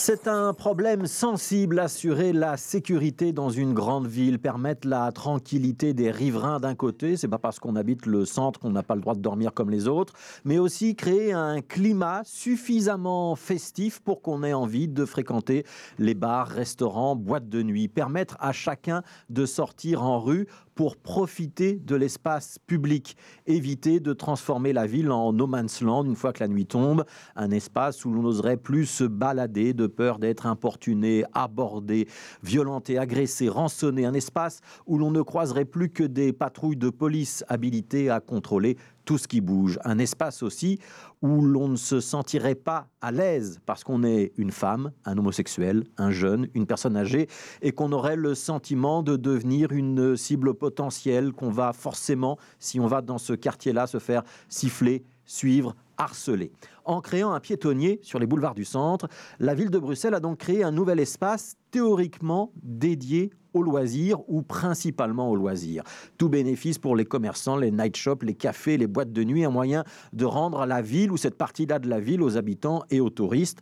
C'est un problème sensible, assurer la sécurité dans une grande ville, permettre la tranquillité des riverains d'un côté, c'est pas parce qu'on habite le centre qu'on n'a pas le droit de dormir comme les autres, mais aussi créer un climat suffisamment festif pour qu'on ait envie de fréquenter les bars, restaurants, boîtes de nuit, permettre à chacun de sortir en rue pour profiter de l'espace public, éviter de transformer la ville en no man's land. Une fois que la nuit tombe, un espace où l'on n'oserait plus se balader de peur d'être importuné, abordé, violenté, agressé, rançonné, un espace où l'on ne croiserait plus que des patrouilles de police habilitées à contrôler tout ce qui bouge. Un espace aussi où l'on ne se sentirait pas à l'aise parce qu'on est une femme, un homosexuel, un jeune, une personne âgée, et qu'on aurait le sentiment de devenir une cible potentielle, qu'on va forcément, si on va dans ce quartier-là, se faire siffler, suivre, harceler. En créant un piétonnier sur les boulevards du centre, la ville de Bruxelles a donc créé un nouvel espace théoriquement dédié aux loisirs ou principalement aux loisirs. Tout bénéfice pour les commerçants, les night shops, les cafés, les boîtes de nuit, un moyen de rendre la ville ou cette partie-là de la ville aux habitants et aux touristes.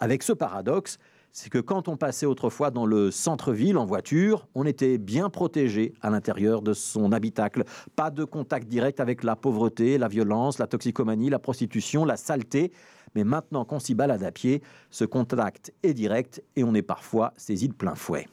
Avec ce paradoxe, c'est que quand on passait autrefois dans le centre-ville en voiture, on était bien protégé à l'intérieur de son habitacle. Pas de contact direct avec la pauvreté, la violence, la toxicomanie, la prostitution, la saleté. Mais maintenant qu'on s'y balade à pied, ce contact est direct et on est parfois saisi de plein fouet.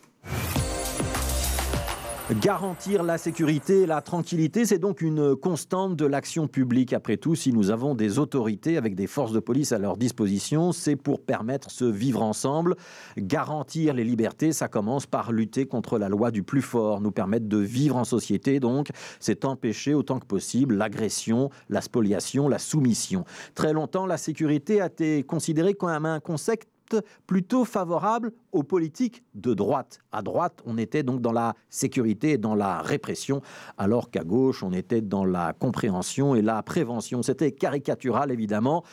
Garantir la sécurité et la tranquillité, c'est donc une constante de l'action publique. Après tout, si nous avons des autorités avec des forces de police à leur disposition, c'est pour permettre ce vivre ensemble. Garantir les libertés, ça commence par lutter contre la loi du plus fort, nous permettre de vivre en société. Donc, c'est empêcher autant que possible l'agression, la spoliation, la soumission. Très longtemps, la sécurité a été considérée comme un concept plutôt favorable aux politiques de droite. À droite, on était donc dans la sécurité et dans la répression, alors qu'à gauche, on était dans la compréhension et la prévention. C'était caricatural, évidemment,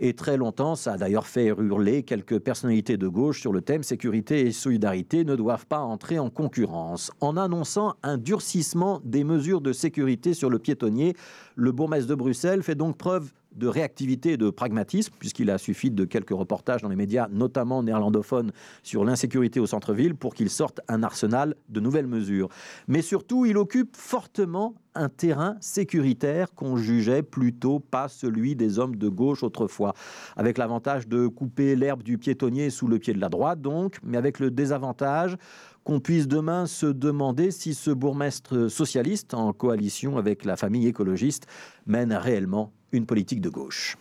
et très longtemps, ça a d'ailleurs fait hurler quelques personnalités de gauche sur le thème sécurité et solidarité ne doivent pas entrer en concurrence. En annonçant un durcissement des mesures de sécurité sur le piétonnier, le bourgmestre de Bruxelles fait donc preuve de réactivité et de pragmatisme, puisqu'il a suffi de quelques reportages dans les médias, notamment néerlandophones, sur l'insécurité au centre-ville pour qu'il sorte un arsenal de nouvelles mesures. Mais surtout, il occupe fortement un terrain sécuritaire qu'on jugeait plutôt pas celui des hommes de gauche autrefois, avec l'avantage de couper l'herbe du piétonnier sous le pied de la droite donc, mais avec le désavantage qu'on puisse demain se demander si ce bourgmestre socialiste, en coalition avec la famille écologiste, mène réellement une politique de gauche.